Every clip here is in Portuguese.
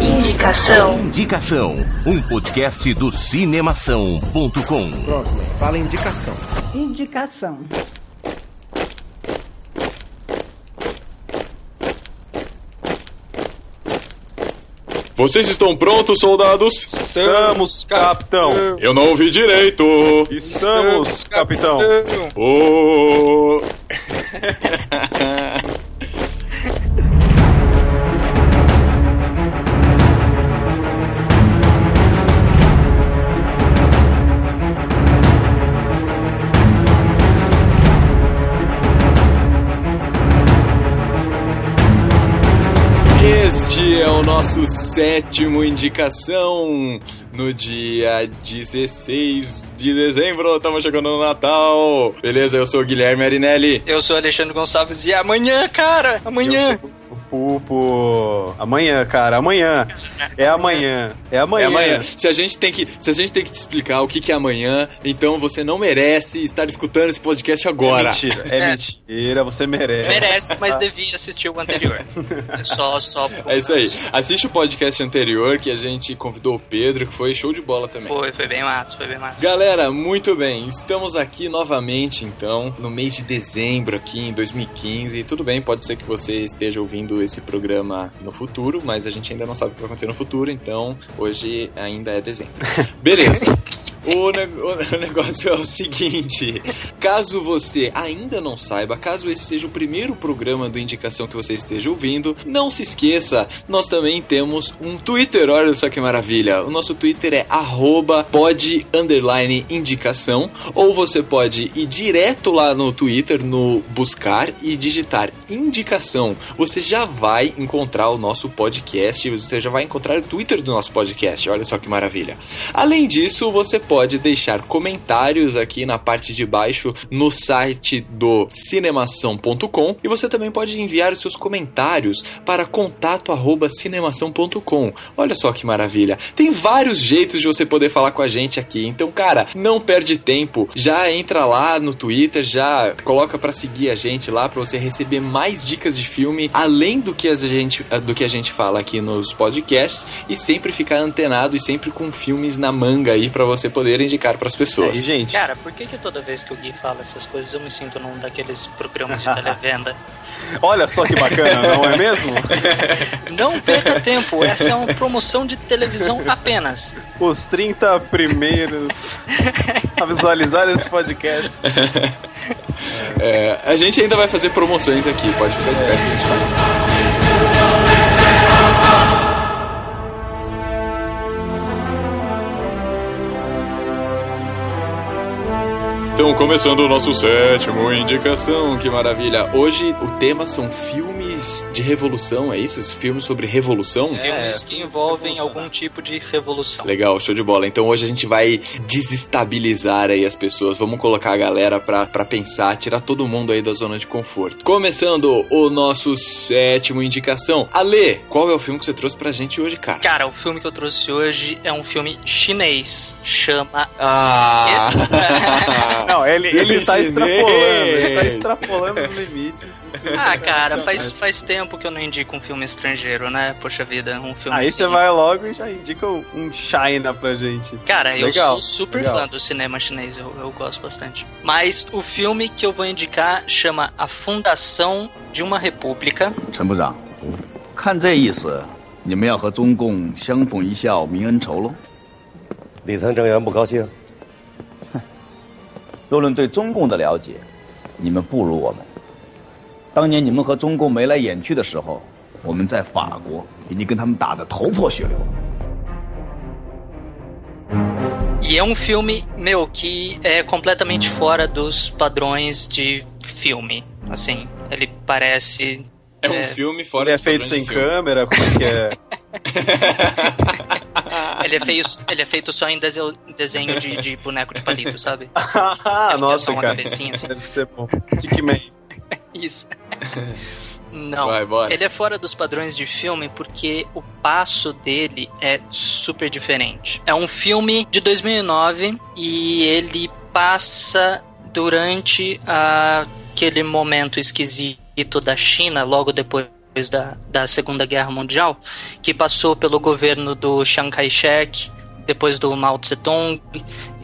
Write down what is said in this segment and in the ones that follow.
Indicação. Indicação. Um podcast do cinemação.com. Fala indicação. Indicação. Vocês estão prontos, soldados? Estamos, capitão. Eu não ouvi direito. Estamos, capitão. Oh. sétimo indicação. No dia 16 de dezembro, estamos chegando no Natal. Beleza, eu sou o Guilherme Arinelli. Eu sou Alexandre Gonçalves e amanhã, cara, amanhã. Pupo. Amanhã, cara, amanhã. É amanhã. É amanhã. É amanhã. Se a gente tem que, se a gente tem que te explicar o que, que é amanhã, então você não merece estar escutando esse podcast agora. É mentira, é, É. mentira, você merece. Merece, mas devia assistir o anterior. É só, só. É isso aí. Assiste o podcast anterior que a gente convidou o Pedro, que foi show de bola também. Foi, foi bem massa, foi bem massa. Galera, muito bem. Estamos aqui novamente, então, no mês de dezembro, aqui em 2015. Tudo bem, pode ser que você esteja ouvindo esse programa no futuro, mas a gente ainda não sabe o que vai acontecer no futuro, então hoje ainda é dezembro. Beleza. O, ne- o negócio é o seguinte: caso você ainda não saiba, caso esse seja o primeiro programa do Indicação que você esteja ouvindo, não se esqueça, nós também temos um Twitter, olha só que maravilha. O nosso Twitter é arroba pod underline indicação, ou você pode ir direto lá no Twitter, no buscar e digitar indicação. Você já vai encontrar o nosso podcast, você já vai encontrar o Twitter do nosso podcast, olha só que maravilha. Além disso, você pode deixar comentários aqui na parte de baixo no site do cinemação.com e você também pode enviar os seus comentários para contato@cinemação.com. Olha só que maravilha. Tem vários jeitos de você poder falar com a gente aqui. Então, cara, não perde tempo. Já entra lá no Twitter, já coloca para seguir a gente lá para você receber mais dicas de filme além do que a gente do que a gente fala aqui nos podcasts e sempre ficar antenado e sempre com filmes na manga aí para você poder indicar para as pessoas. gente? Cara, por que, que toda vez que o Gui fala essas coisas eu me sinto num daqueles programas de televenda? Olha só que bacana, não é mesmo? Não perca tempo, essa é uma promoção de televisão apenas. Os 30 primeiros a visualizar esse podcast. É, a gente ainda vai fazer promoções aqui, pode ficar esperto. a gente vai. Então, começando o nosso sétimo indicação, que maravilha. Hoje o tema são filmes de revolução, é isso? Filmes sobre revolução? Filmes que envolvem algum tipo de revolução. Legal, show de bola. Então hoje a gente vai desestabilizar aí as pessoas. Vamos colocar a galera pra, pra pensar, tirar todo mundo aí da zona de conforto. Começando o nosso sétimo indicação. Ale, qual é o filme que você trouxe pra gente hoje, cara? Cara, o filme que eu trouxe hoje é um filme chinês. Chama. Ah! Não, ele, ele tá Chinês. extrapolando, ele tá extrapolando os limites dos filmes Ah, cara, internacionais. faz, faz tempo que eu não indico um filme estrangeiro, né? Poxa vida, um filme Aí assim. você vai logo e já indica um um China pra gente. Cara, eu Legal, sou super legal. fã do cinema chinês, eu, eu gosto bastante. Mas o filme que eu vou indicar chama A Fundação de uma República. 陈部长，看这意思，你们要和中共相逢一笑泯恩仇喽？李层政员不高兴。 若论对中共的了解，你们不如我们。当年你们和中共眉来眼去的时候，我们在法国已经跟他们打得头破血流。E é um filme, meu, que é completamente fora dos padrões de filme. Assim, ele parece. É um É, filme fora Ele é feito sem filme. câmera, como é que é? Ele é, feio, ele é feito só em dese- desenho de, de boneco de palito, sabe? ah, nossa, só uma cara. cabecinha assim. Deve ser bom. Stickman. Isso. Não. Vai, bora. Ele é fora dos padrões de filme porque o passo dele é super diferente. É um filme de 2009 e ele passa durante aquele momento esquisito da China, logo depois depois da, da Segunda Guerra Mundial, que passou pelo governo do Chiang Kai-shek, depois do Mao Tse-tung,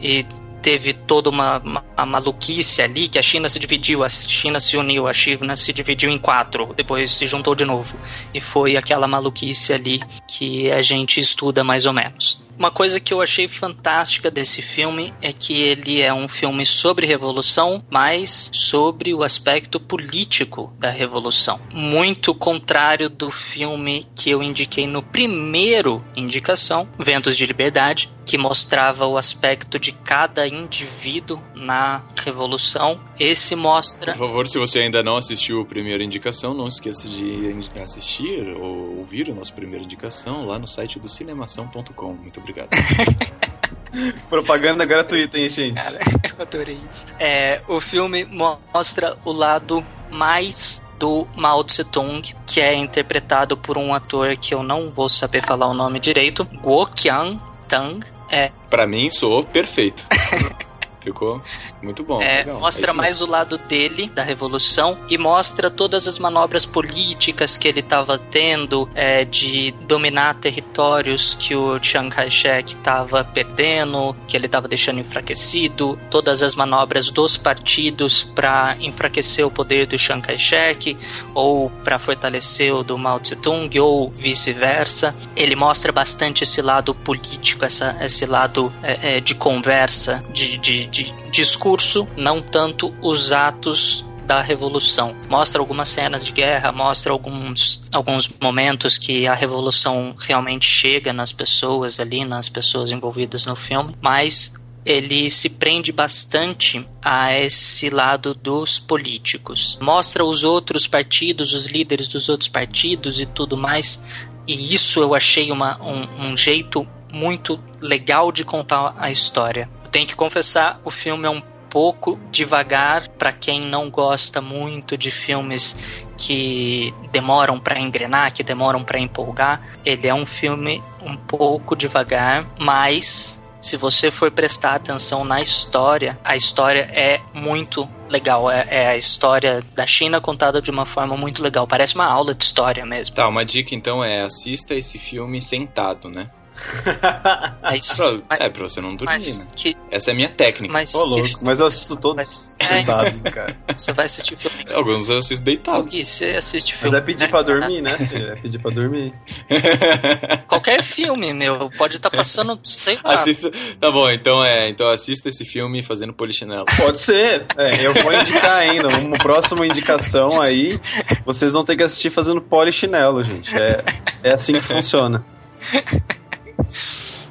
e teve toda uma, uma, uma, maluquice ali, que a China se dividiu, a China se uniu, a China se dividiu em quatro, depois se juntou de novo. E foi aquela maluquice ali que a gente estuda mais ou menos. Uma coisa que eu achei fantástica desse filme é que ele é um filme sobre revolução, mas sobre o aspecto político da revolução. Muito contrário do filme que eu indiquei no primeiro indicação, Ventos de Liberdade, que mostrava o aspecto de cada indivíduo na revolução. Esse mostra. Por favor, se você ainda não assistiu a primeira indicação, não esqueça de assistir ou ouvir a nossa primeira indicação lá no site do cinemação.com. Muito obrigado. Propaganda gratuita, hein, gente? Cara, eu adorei isso. É, o filme mostra o lado mais do Mao Tse Tung, que é interpretado por um ator que eu não vou saber falar o nome direito, Guo Qiang Tang. É. Pra mim, soou perfeito. Ficou muito bom. É, legal. mostra é mais o lado dele, da revolução, e mostra todas as manobras políticas que ele estava tendo é, de dominar territórios que o Chiang Kai-shek estava perdendo, que ele estava deixando enfraquecido, todas as manobras dos partidos para enfraquecer o poder do Chiang Kai-shek ou para fortalecer o do Mao Tse-tung ou vice-versa. Ele mostra bastante esse lado político, essa, esse lado é, é, de conversa, de, de de discurso, não tanto os atos da revolução. Mostra algumas cenas de guerra, mostra alguns, alguns momentos que a revolução realmente chega nas pessoas ali, nas pessoas envolvidas no filme, mas ele se prende bastante a esse lado dos políticos. Mostra os outros partidos, os líderes dos outros partidos e tudo mais. E isso eu achei uma, um, um jeito muito legal de contar a história tenho que confessar, o filme é um pouco devagar para quem não gosta muito de filmes que demoram para engrenar, que demoram para empolgar. Ele é um filme um pouco devagar, mas se você for prestar atenção na história, a história é muito legal. É, é, a história da China contada de uma forma muito legal. Parece uma aula de história mesmo. Tá, uma dica então é assista esse filme sentado, né? Mas, pra, é, pra você não dormir, né? Que, Essa é a minha técnica. Mas, louco, que, mas eu assisto todos mas, é. sentados, é, cara. Você vai assistir filme. Alguns eu assisto deitado. Gui, você assiste filme. Mas é pedir né? pra dormir, né? É pedir pra dormir. Qualquer filme, meu, pode estar tá passando, sei lá. Assista, tá bom, então é. Então assista esse filme fazendo polichinelo. Pode ser. É, eu vou indicar ainda. Uma próxima indicação aí, vocês vão ter que assistir fazendo polichinelo, gente. É, é assim que funciona.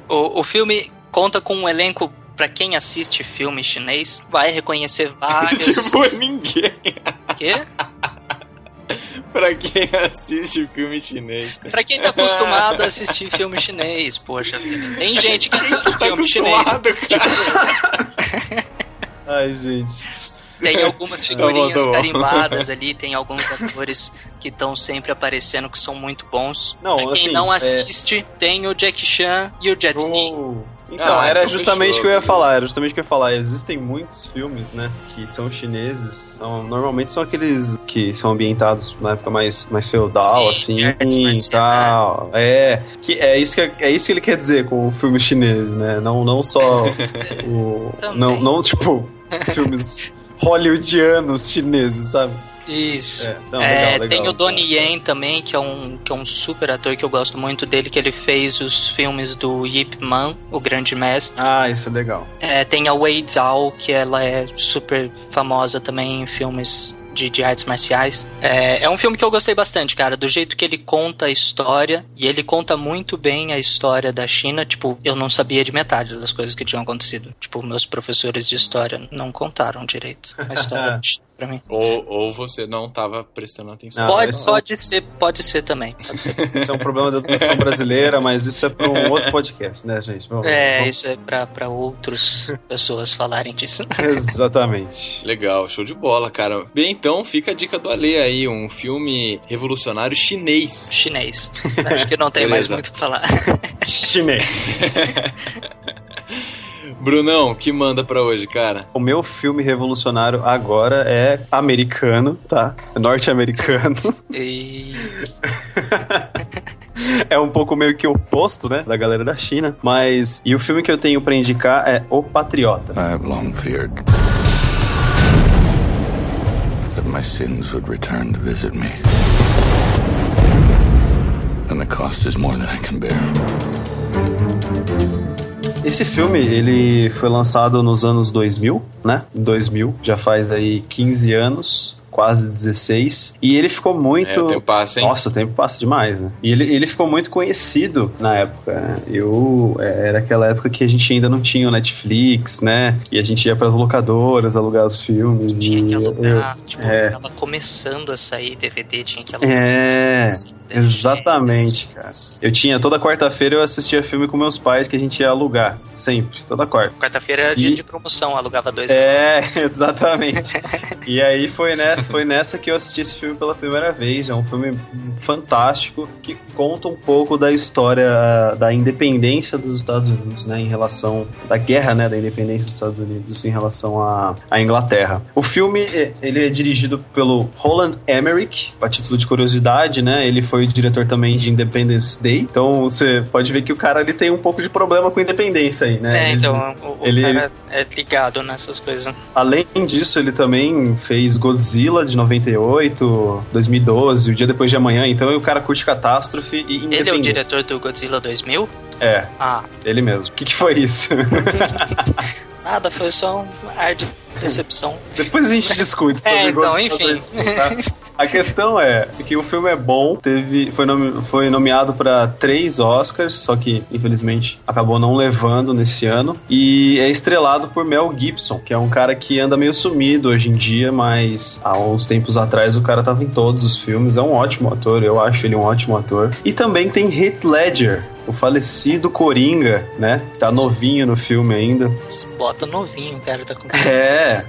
O, o filme conta com um elenco para quem assiste filme chinês, vai reconhecer vários. tipo, ninguém. Quê? pra quem assiste filme chinês. Pra quem tá acostumado a assistir filme chinês, poxa vida. Tem gente que assiste tá filme chinês. Tipo... Ai, gente. Tem algumas figurinhas tá bom, tá bom. carimbadas ali, tem alguns atores que estão sempre aparecendo que são muito bons. Não, pra quem assim, não é- assiste, é... tem o Jack Chan e o Jet Li. Oh. Então, ah, era então justamente o que eu ia falar, era justamente o que eu ia falar. Existem muitos filmes, né, que são chineses, são, normalmente são aqueles que são ambientados na época mais, mais feudal, Sim, assim, e tal. É, que é isso que, é isso que ele quer dizer com o filme chinês, né, não, não só o... não, não, tipo, filmes hollywoodianos chineses, sabe? Isso. É, não, é, legal, legal, tem o Donnie Yen também, que é, um, que é um super ator que eu gosto muito dele, que ele fez os filmes do Yip Man, o Grande Mestre. Ah, isso é legal. É, tem a Wei Zhao, que ela é super famosa também em filmes de, de, artes marciais. É, é um filme que eu gostei bastante, cara, do jeito que ele conta a história, e ele conta muito bem a história da China. Tipo, eu não sabia de metade das coisas que tinham acontecido. Tipo, meus professores de história não contaram direito a história da China pra mim. Ou, ou você não tava prestando atenção. Não, pode, pode ser, pode ser também. Pode ser. Isso é um problema da educação brasileira, mas isso é para um outro podcast, né, gente? Vamos, é, vamos... isso é para outras pessoas falarem disso. Exatamente. Legal, show de bola, cara. Bem, então fica a dica do Ale aí, um filme revolucionário chinês. Chinês. Acho que não tem mais muito o que falar. Chinês. Brunão, que manda pra hoje, cara? O meu filme revolucionário agora é americano, tá? Norte-americano. E... é um pouco meio que oposto, né? Da galera da China. Mas. E o filme que eu tenho pra indicar é O Patriota. I have long feared that my sins would return to visit me. And the cost is more than I can bear. Esse filme, ele foi lançado nos anos 2000, né? 2000, já faz aí 15 anos quase 16. E ele ficou muito. É, o tempo passa, hein? Nossa, o tempo passa demais, né? E ele, ele ficou muito conhecido na época. Né? Eu. É, era aquela época que a gente ainda não tinha o Netflix, né? E a gente ia pras locadoras alugar os filmes. Tinha que alugar. Eu, tipo, é. tava começando a sair DVD, tinha que alugar. É. Assim. Exatamente, cara. Eu tinha toda quarta-feira eu assistia filme com meus pais que a gente ia alugar. Sempre, toda quarta. Quarta-feira era e... dia de promoção, alugava dois. É, exatamente. e aí foi nessa, foi nessa que eu assisti esse filme pela primeira vez. É um filme fantástico que conta um pouco da história da independência dos Estados Unidos, né, em relação da guerra, né, da independência dos Estados Unidos em relação à, à Inglaterra. O filme ele é dirigido pelo Roland Emmerich, a título de curiosidade, né? Ele foi diretor também de Independence Day. Então você pode ver que o cara ele tem um pouco de problema com independência aí, né? É, então o, ele, cara é ligado nessas coisas. Além disso, ele também fez Godzilla de 98, 2012, O Dia Depois de Amanhã. Então o cara curte catástrofe e Ele é o diretor do Godzilla 2000? É. Ah. Ele mesmo. O que, que foi isso? Nada, foi só um ar de decepção. Depois a gente discute sobre é, então, enfim. Tá? A questão é que o filme é bom, teve, foi, nome, foi nomeado para três Oscars, só que infelizmente acabou não levando nesse ano. E é estrelado por Mel Gibson, que é um cara que anda meio sumido hoje em dia, mas há uns tempos atrás o cara tava em todos os filmes. É um ótimo ator, eu acho ele um ótimo ator. E também tem Heath Ledger, o falecido Coringa, né? Tá novinho no filme ainda. Bota novinho, cara, tá com É,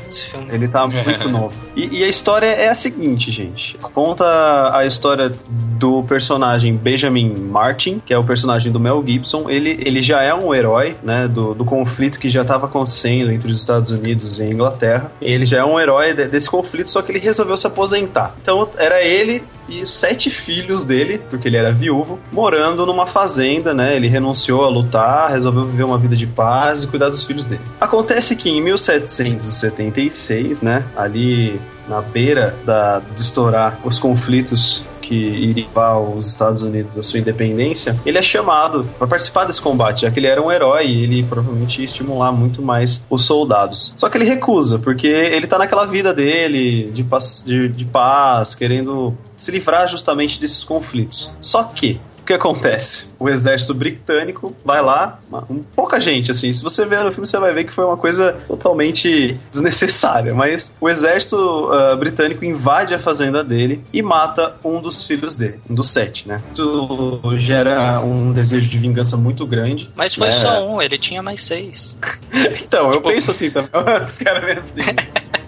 ele tá muito novo. E, e, a história é a seguinte, gente. Conta a história do personagem Benjamin Martin, que é o personagem do Mel Gibson. Ele, ele já é um herói, né? Do, do conflito que já estava acontecendo entre os Estados Unidos e a Inglaterra. Ele já é um herói de, desse conflito, só que ele resolveu se aposentar. Então era ele e os sete filhos dele, porque ele era viúvo, morando numa fazenda, né? Ele renunciou a lutar, resolveu viver uma vida de paz e cuidar dos filhos dele. Acontece que em 1776, né, ali na beira da, de estourar os conflitos que iriam os Estados Unidos a sua independência, ele é chamado para participar desse combate, já que ele era um herói e ele provavelmente ia estimular muito mais os soldados. Só que ele recusa, porque ele tá naquela vida dele de de, de paz querendo se livrar justamente desses conflitos. Só que o que acontece? O exército britânico vai lá, um, pouca gente, assim. Se você ver no filme, você vai ver que foi uma coisa totalmente desnecessária. Mas o exército uh, britânico invade a fazenda dele e mata um dos filhos dele, um dos sete, né? Isso gera um desejo de vingança muito grande. Mas foi né? só um, ele tinha mais seis. então, eu tipo... penso assim também. Os caras assim.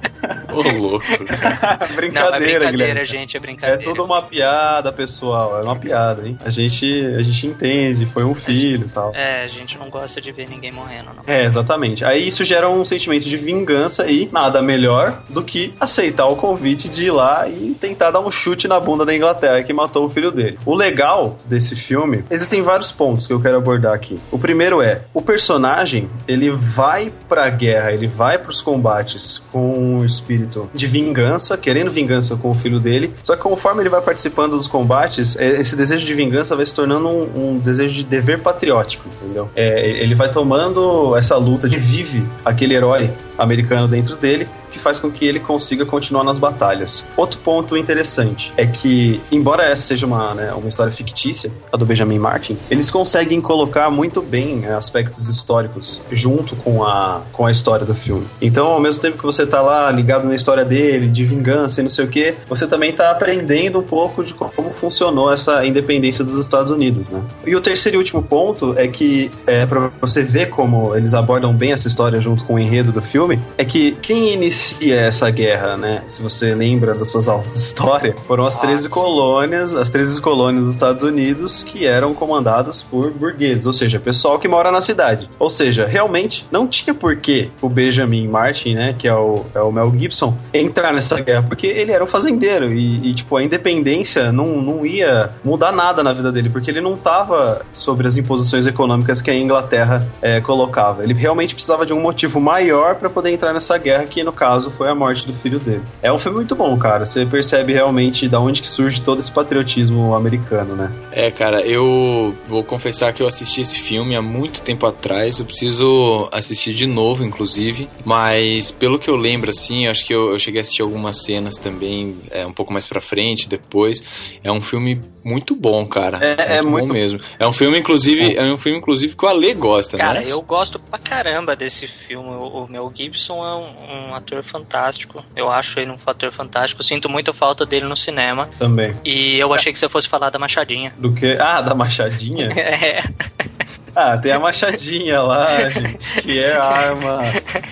Ô, louco. brincadeira, Não, é brincadeira, Guilherme. gente, é brincadeira. É tudo uma piada, pessoal. É uma piada, hein? A gente, a gente entende, foi um filho e tal. É, a gente não gosta de ver ninguém morrendo, não. É, exatamente. Aí isso gera um sentimento de vingança e nada melhor do que aceitar o convite de ir lá e tentar dar um chute na bunda da Inglaterra que matou o filho dele. O legal desse filme, existem vários pontos que eu quero abordar aqui. O primeiro é, o personagem, ele vai pra guerra, ele vai pros combates com espírito de vingança, querendo vingança com o filho dele. Só que conforme ele vai participando dos combates, é, esse desejo de vingança vai se tornando um, um desejo de dever patriótico, entendeu? É, ele vai tomando essa luta de vive aquele herói americano dentro dele que faz com que ele consiga continuar nas batalhas. Outro ponto interessante é que, embora essa seja uma, né, uma história fictícia, a do Benjamin Martin, eles conseguem colocar muito bem né, aspectos históricos junto com a, com a história do filme. Então, ao mesmo tempo que você tá lá ligado na história dele, de vingança e não sei o que, você também tá aprendendo um pouco de como funcionou essa independência dos Estados Unidos, né? E o terceiro e último ponto é que, é, para você ver como eles abordam bem essa história junto com o enredo do filme, é que quem inicia inicia essa guerra, né? Se você lembra das suas aulas de história, foram as 13 sim. colônias, as 13 colônias dos Estados Unidos que eram comandadas por burgueses, ou seja, pessoal que mora na cidade. Ou seja, realmente não tinha por que o Benjamin Martin, né, que é o, é o Mel Gibson, entrar nessa guerra, porque ele era um fazendeiro e, e, tipo, a independência não, não ia mudar nada na vida dele, porque ele não tava sobre as imposições econômicas que a Inglaterra é, colocava. Ele realmente precisava de um motivo maior para poder entrar nessa guerra, que no caso foi a morte do filho dele. É um filme muito bom, cara. Você percebe realmente da onde que surge todo esse patriotismo americano, né? É, cara, eu vou confessar que eu assisti esse filme há muito tempo atrás. Eu preciso assistir de novo, inclusive. Mas pelo que eu lembro, assim, eu acho que eu, eu cheguei a assistir algumas cenas também, é, um pouco mais pra frente, depois. É um filme muito bom, cara. É, é muito bom mesmo. É um filme, inclusive, é um filme, inclusive, que o Ale gosta, Cara, né? eu gosto pra caramba desse filme. O, o Mel Gibson é um, um ator fantástico. Eu acho ele um ator fantástico. Sinto muita falta dele no cinema. Também. E eu achei que você fosse falar da Machadinha. Do que? Ah, da Machadinha? É. Ah, tem a machadinha lá, gente, que é a arma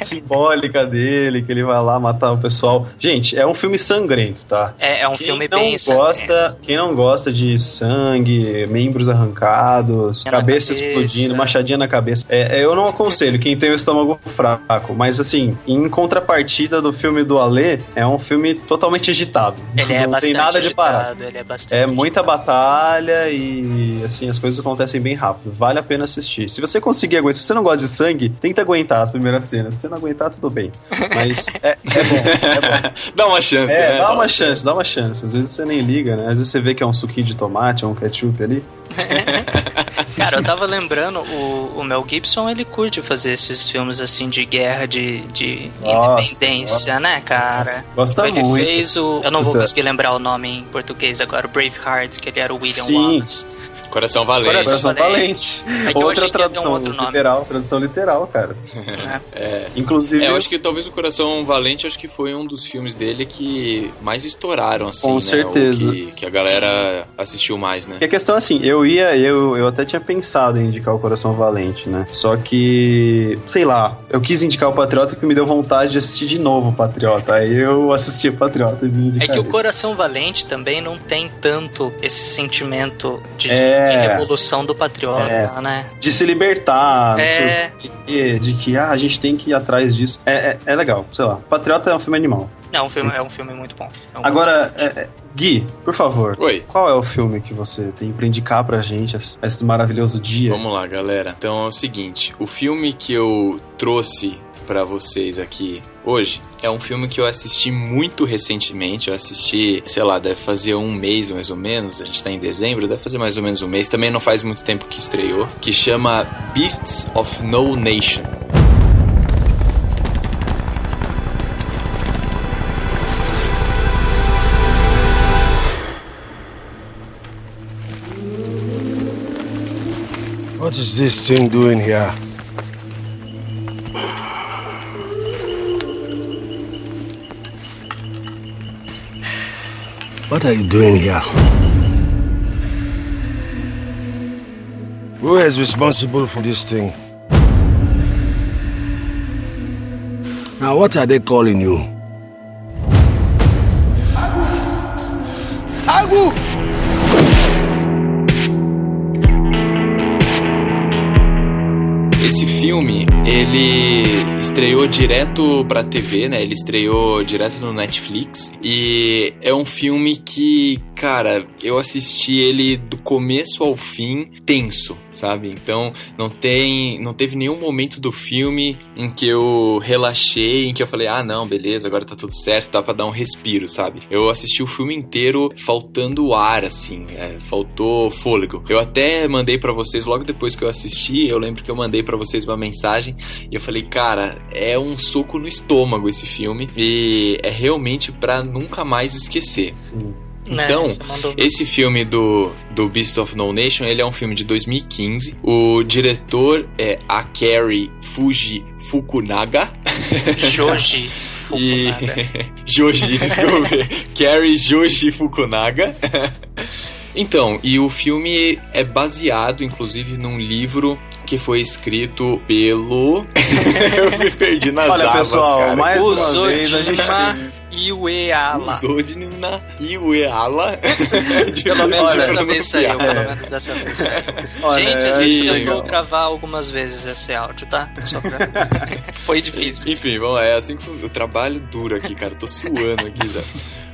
simbólica dele, que ele vai lá matar o pessoal. Gente, é um filme sangrento, tá? É, é um Quem filme não bem gosta, sangrento. Quem não gosta de sangue, membros arrancados, cabeça cabeça. explodindo, machadinha na cabeça, é, é, eu não aconselho quem tem o estômago fraco, mas assim, em contrapartida do filme do Alê, é um filme totalmente agitado. Ele é não bastante tem nada de parar. agitado, Ele é bastante É muita agitado. batalha e assim, as coisas acontecem bem rápido. Vale a pena assistir. Se você conseguir aguentar, se você não gosta de sangue, tenta aguentar as primeiras cenas. Se você não aguentar, tudo bem. Mas é, é bom, é bom. Dá uma chance, É, né? dá uma chance, dá uma chance. Às vezes você nem liga, né? Às vezes você vê que é um suquinho de tomate, é um ketchup ali. Cara, eu tava lembrando, o, o Mel Gibson, ele curte fazer esses filmes assim de guerra, de, de Nossa, independência, nossa. né, cara? Gosta ele muito. fez o. Eu não vou Puta. conseguir lembrar o nome em português agora, o Braveheart, que ele era o William Sim. Wallace. Coração Valente. Coração Coração Valente. Valente. É Outra um tradução nome. literal, tradução literal, cara. É. Inclusive, É, eu acho que talvez o Coração Valente acho que foi um dos filmes dele que mais estouraram, assim, Com né? certeza. Que, que a galera assistiu mais, né? E a questão é assim, eu ia, eu, eu até tinha pensado em indicar o Coração Valente, né? Só que, sei lá, eu quis indicar o Patriota que me deu vontade de assistir de novo o Patriota. Aí eu assisti o Patriota e vim indicar É que o esse. Coração Valente também não tem tanto esse sentimento de, de- É. de revolução do patriota, É. né? De se libertar, não É. sei o quê, de que ah, a gente tem que ir atrás disso. É, é, é legal, sei lá. Patriota é um filme animal. É um filme, é um filme muito bom. Gosto Agora, é, é, Gui, por favor, Oi. qual é o filme que você tem pra indicar pra gente esse, esse maravilhoso dia? Vamos lá, galera. Então é o seguinte, o filme que eu trouxe pra vocês aqui hoje é um filme que eu assisti muito recentemente. Eu assisti, sei lá, deve fazer um mês mais ou menos. A gente tá em dezembro, deve fazer mais ou menos um mês. Também não faz muito tempo que estreou. Que chama Beasts of No Nation. What is this thing doing here? What are you doing here? Who is responsible for this thing? Now, what are they calling you? Agu! Esse filme, ele estreou direto pra TV, né? Ele estreou direto no Netflix. E é um filme que, cara, eu assisti ele do começo ao fim tenso, sabe? Então, não tem, não teve nenhum momento do filme em que eu relaxei, em que eu falei: "Ah, não, beleza, agora tá tudo certo, dá pra dar um respiro", sabe? Eu assisti o filme inteiro faltando ar assim, é, faltou fôlego. Eu até mandei pra vocês logo depois que eu assisti, eu lembro que eu mandei pra vocês uma mensagem e eu falei: "Cara, é um soco no estômago esse filme e é realmente pra nunca mais esquecer". Sim. Né, então, Esse filme do, do Beast of No Nation, ele é um filme de 2015. O diretor é Akari Fuji Fukunaga. Joji E... Fukunaga. Joji, desculpa. Kari Joji Fukunaga. Então, e o filme é baseado, inclusive, num livro que foi escrito pelo. Eu me perdi nas Olha, abas, pessoal, cara. mais uma vez a gente. Iweala. Uzodinma Iweala. Pelo menos dessa vez saiu, é. pelo menos dessa vez saiu. Gente, a eu gente achei tentou gravar algumas vezes esse áudio, tá? Só pra... Foi difícil. Enfim, vamos lá, é assim que eu trabalho duro aqui, cara. Eu tô suando aqui já.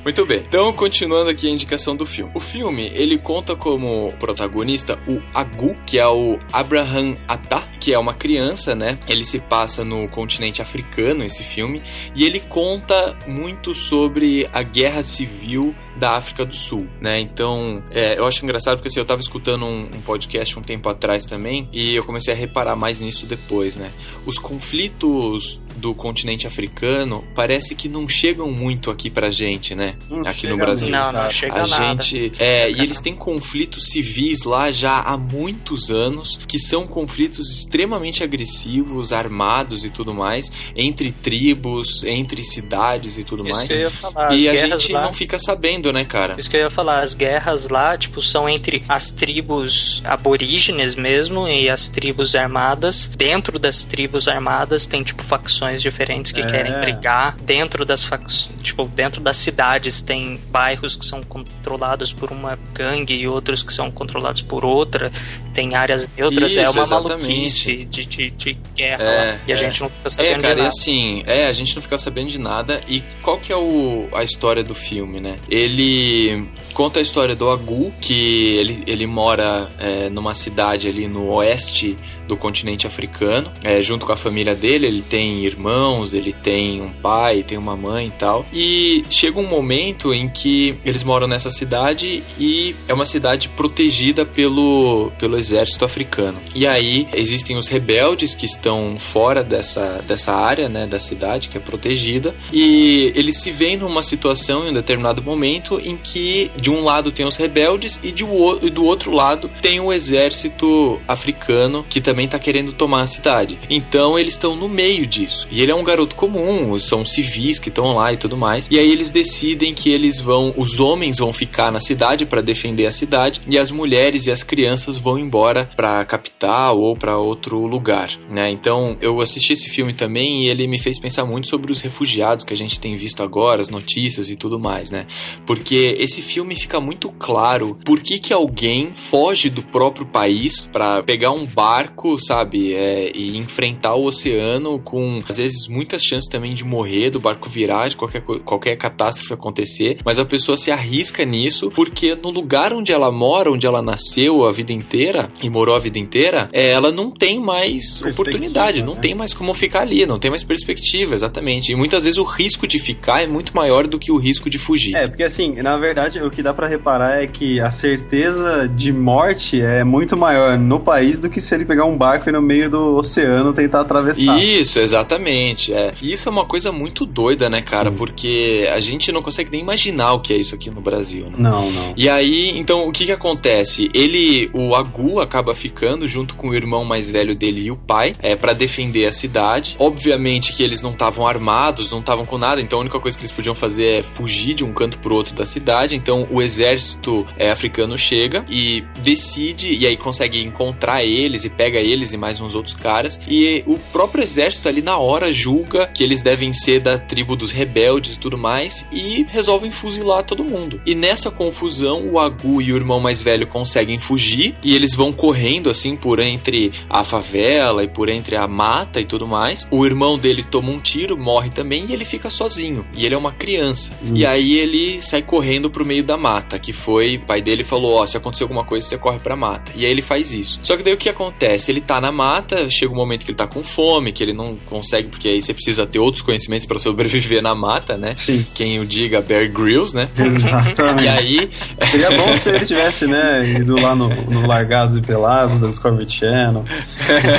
Muito bem, então continuando aqui a indicação do filme. O filme, ele conta como protagonista o Agu, que é o Abraham Atta, que é uma criança, né? Ele se passa no continente africano, esse filme, e ele conta muito sobre a guerra civil da África do Sul, né? Então, é, eu acho engraçado porque assim, eu tava escutando um, um podcast um tempo atrás também, e eu comecei a reparar mais nisso depois, né? Os conflitos do continente africano parece que não chegam muito aqui pra gente, né? Não aqui no Brasil. Não, não chega A nada. gente. É, e eles têm conflitos civis lá já há muitos anos, que são conflitos extremamente agressivos, armados e tudo mais, entre tribos, entre cidades e tudo Isso mais. que eu ia falar. As E a gente lá... não fica sabendo, né, cara? Isso que eu ia falar, as guerras lá, tipo, são entre as tribos aborígenes mesmo e as tribos armadas. Dentro das tribos armadas tem, tipo, facções diferentes que É. querem brigar. Dentro das facções, tipo, dentro das cidades tem bairros que são controlados por uma gangue e outros que são controlados por outra. Tem áreas neutras, é Isso, uma exatamente. maluquice de, de, de guerra É, lá. E a é. gente não fica É, sabendo cara, de nada. assim, é, a gente não fica sabendo de nada. E qual que é o, a história do filme, né? Ele conta a história do Agu, que ele, ele mora é, numa cidade ali no oeste do continente africano, é, junto com a família dele. Ele tem irmãos, ele tem um pai, tem uma mãe e tal. E chega um momento em que eles moram nessa cidade e é uma cidade protegida pelo, pelo exército africano. E aí existem os rebeldes que estão fora dessa, dessa área, né, da cidade que é protegida, e eles se veem numa situação em um determinado momento em que de um lado tem os rebeldes e, de, e do outro lado tem o exército africano que também está querendo tomar a cidade. Então eles estão no meio disso. E ele é um garoto comum, são civis que estão lá e tudo mais. E aí eles decidem que eles vão, os homens vão ficar na cidade para defender a cidade e as mulheres e as crianças vão embora para a capital ou para outro lugar, né? Então eu assisti esse filme também e ele me fez pensar muito sobre os refugiados que a gente tem visto agora, as notícias e tudo mais, né? Porque esse filme fica muito claro por que que alguém foge do próprio país para pegar um barco, sabe, é, e enfrentar o oceano com às vezes muitas chances também de morrer, do barco virar, de qualquer qualquer catástrofe acontecer, mas a pessoa se arrisca nisso porque no lugar onde ela mora, onde ela nasceu a vida inteira e morou a vida inteira, é, ela não tem mais oportunidade, não né? tem mais como ficar ali, não tem mais perspectiva, exatamente. E muitas vezes o risco de ficar é muito maior do que o risco de fugir. É, porque assim, na verdade, o que dá pra reparar é que a certeza de morte é muito maior no país do que se ele pegar um barco e no meio do oceano tentar atravessar. Isso, exatamente. É. E isso é uma coisa muito doida, né, cara? Porque a gente não consegue nem imaginar o que é isso aqui no Brasil, né? Não, não. E aí, então, o que que acontece? Ele, o Agu, acaba ficando junto com o irmão mais velho dele e o pai, é para defender a cidade. Obviamente que eles não estavam armados, não estavam com nada, então a única coisa que eles podiam fazer é fugir de um canto pro outro da cidade. Então, o exército é, africano chega e decide, e aí consegue encontrar eles e pega eles e mais uns outros caras. E o próprio exército ali na hora julga que eles devem ser da tribo dos rebeldes e tudo mais e resolvem fuzilar todo mundo. E nessa confusão, o Agu e o irmão mais velho conseguem fugir e eles vão correndo assim por entre a favela e por entre a mata e tudo mais. O irmão dele toma um tiro, morre também e ele fica sozinho. E ele é uma criança. E aí ele sai correndo pro meio da mata, que foi, o pai dele falou, ó, se acontecer alguma coisa, você corre pra mata. E aí ele faz isso. Só que daí o que acontece? Ele tá na mata, chega um momento que ele tá com fome, que ele não consegue, porque aí você precisa ter outros conhecimentos pra sobreviver na mata, né? Sim. Quem o diga, Bear Grylls, né? Exatamente. E aí, Seria bom se ele tivesse, né, ido lá no, no Largados e Pelados da Discovery Channel.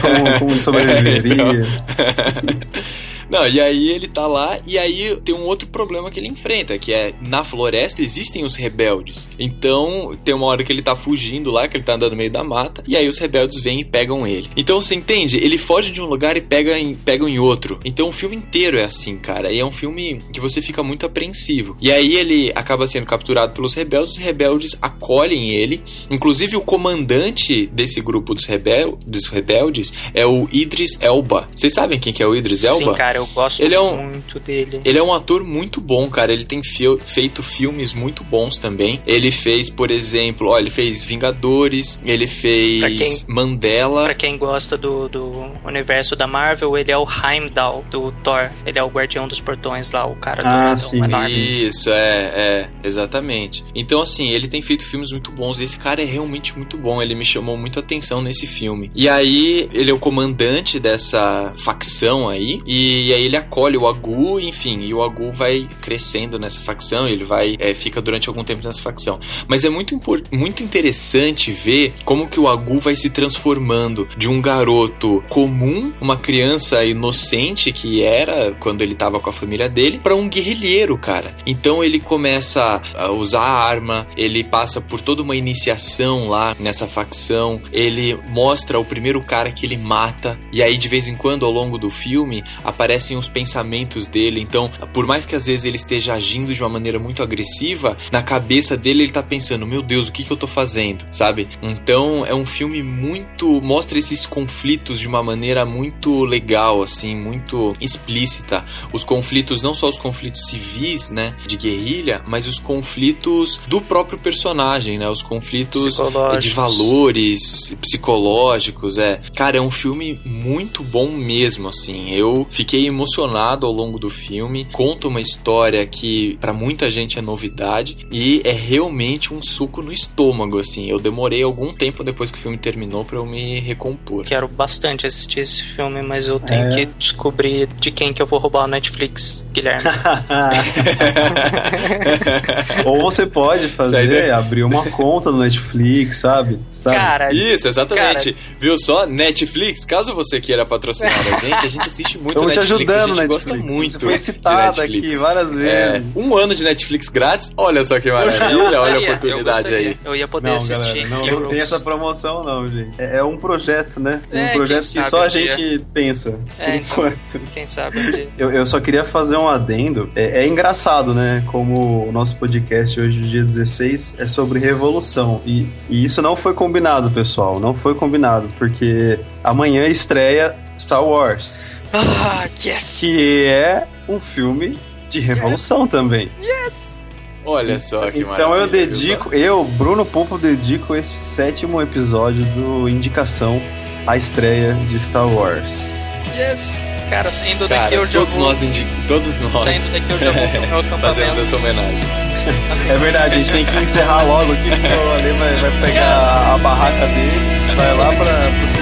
Como, como sobreviveria. Não, e aí ele tá lá, e aí tem um outro problema que ele enfrenta, que é na floresta existem os rebeldes. Então, tem uma hora que ele tá fugindo lá, que ele tá andando no meio da mata, e aí os rebeldes vêm e pegam ele. Então, você entende? Ele foge de um lugar e pega em, pegam em outro. Então, o filme inteiro é assim, cara. E é um filme que você fica muito apreensivo. E aí ele acaba sendo capturado pelos rebeldes, os rebeldes acolhem ele. Inclusive, o comandante desse grupo dos, rebel dos rebeldes é o Idris Elba. Vocês sabem quem que é o Idris Elba? Sim, cara, eu gosto Ele é um- muito dele. Ele é um ator muito bom, cara. Ele tem fio- feito filmes muito bons também. Ele fez, por exemplo, ó, ele fez Vingadores, ele fez Pra quem- Mandela. Pra quem gosta do, do universo da Marvel, ele é o Heimdall do Thor. Ele é o guardião dos portões lá, o cara Ah, douradão sim. enorme. Isso, é, é, exatamente. Então, assim, ele tem feito filmes muito bons. E esse cara é realmente muito bom. Ele me chamou muito a atenção nesse filme. E aí, ele é o comandante dessa facção aí. E, aí, ele acolhe o Agu, enfim. E o Agu vai crescendo nessa facção. Ele vai, é, fica durante algum tempo nessa facção. Mas é muito, muito interessante ver como que o Agu vai se transformando de um garoto comum, uma criança inocente que era quando ele tava com a família dele, para um guerrilheiro, cara. Então ele começa a usar a arma, ele passa por toda uma iniciação lá nessa facção, ele mostra o primeiro cara que ele mata, e aí de vez em quando ao longo do filme aparecem os pensamentos dele. Então, por mais que às vezes ele esteja agindo de uma maneira muito agressiva, na cabeça dele ele tá pensando: meu Deus, o que, que eu tô fazendo? Sabe? Então é um filme muito. mostra esses conflitos de uma maneira muito legal, assim, muito explícita. Os conflitos, não só os conflitos civis, né, de guerrilha, mas os conflitos do próprio personagem, né? Os conflitos de valores psicológicos, é. Cara, é um filme muito bom mesmo, assim. Eu fiquei emocionado ao longo do filme. Conta uma história que pra muita gente é novidade e é realmente um suco no estômago, assim. Eu demorei algum tempo depois que o filme terminou pra eu me recompor. Quero bastante assistir esse filme, mas eu tenho É. que descobrir de quem que eu vou roubar o Netflix, Guilherme. Ou você pode fazer, abrir uma conta no Netflix, sabe? sabe? Cara, Isso, exatamente. Viu só? Netflix, caso você queira patrocinar a gente, a gente assiste muito Estamos te Netflix, a ajudando, gente Netflix. gosta muito. Você foi citado aqui várias É, vezes. um ano de Netflix grátis, olha só que eu maravilha, gostaria, olha a eu oportunidade gostaria. aí. Eu ia poder Não, assistir. galera, não, não tem essa promoção não, gente. É, é um projeto, né? Um É, projeto quem que só um a dia. gente pensa. É, por então. enquanto. Quem sabe um dia. Eu, eu só queria fazer um adendo. É, é engraçado, né? Como o nosso podcast hoje, dia 16, é sobre revolução. E, e isso não foi combinado, pessoal. Não foi combinado. Porque amanhã estreia Star Wars. Ah, yes! Que é um filme de revolução também. Olha só que Então eu dedico, eu, Bruno Pompo, dedico este sétimo episódio do Indicação à estreia de Star Wars. Yes! Cara, saindo só? daqui Cara, eu já todos vou. nós indi... todos nós Saindo daqui eu já vou pro meu fazemos acampamento. essa homenagem. É verdade, a gente tem que encerrar logo aqui, porque o Ale vai, vai pegar a, a barraca dele, vai lá pra,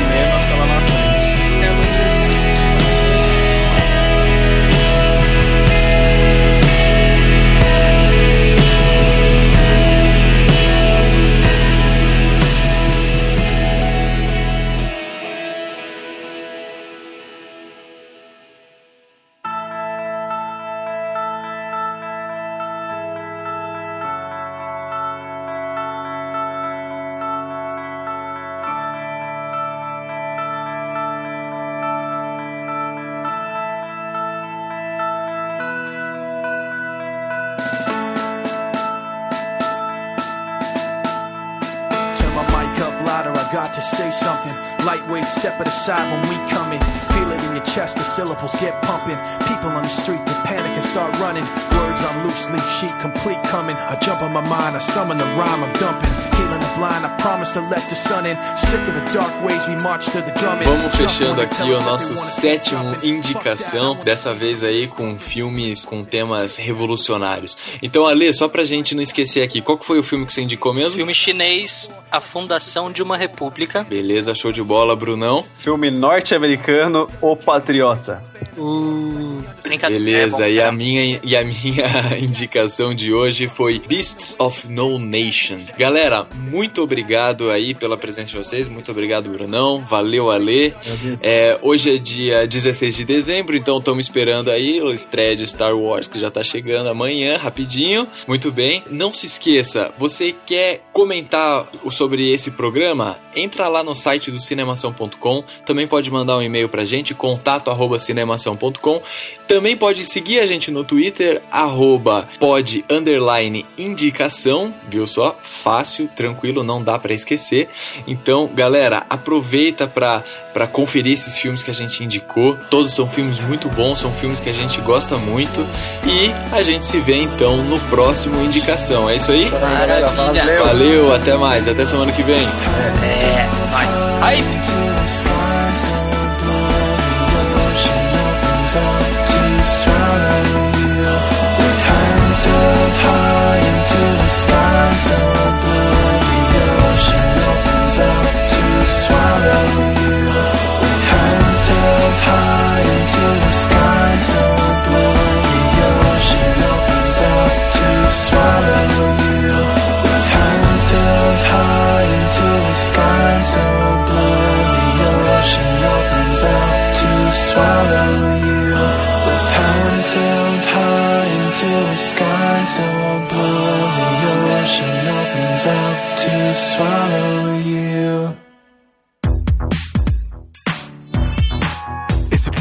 about to say something. Lightweight, step it aside when we come in. Feel it in your chest, the syllables get pumping. People on the street, they panic and start running. Words on loose leaf sheet, complete coming. I jump on my mind, I summon the rhyme, I'm dumping. Healing the blind, I promise to let the sun in. Sick of the dark ways, we march to the drumming. Vamos fechando aqui o nosso sétimo indicação, dessa vez aí com filmes com temas revolucionários. Então, Ale, só pra gente não esquecer aqui, qual que foi o filme que você indicou mesmo? Filme chinês, A Fundação de uma República. República. Beleza, show de bola, Brunão. Filme norte-americano, O Patriota. Uh, brincadeira. Beleza, é bom, e a minha e a minha indicação de hoje foi Beasts of No Nation. Galera, muito obrigado aí pela presença de vocês, muito obrigado, Brunão. Valeu, Ale. É, hoje é dia 16 de dezembro, então estamos esperando aí a estreia de Star Wars, que já tá chegando amanhã, rapidinho. Muito bem. Não se esqueça, você quer comentar o- sobre esse programa? Entra lá no site do cinemação.com. Também pode mandar um e-mail pra gente, contato arroba cinemação.com. Também pode seguir a gente no Twitter, arroba pod underline indicação, viu só? Fácil, tranquilo, não dá pra esquecer. Então, galera, aproveita pra, pra conferir esses filmes que a gente indicou. Todos são filmes muito bons, são filmes que a gente gosta muito. E a gente se vê então no próximo Indicação. É isso aí? Maravilha. Valeu, até mais, até semana que vem. É, nice hyped.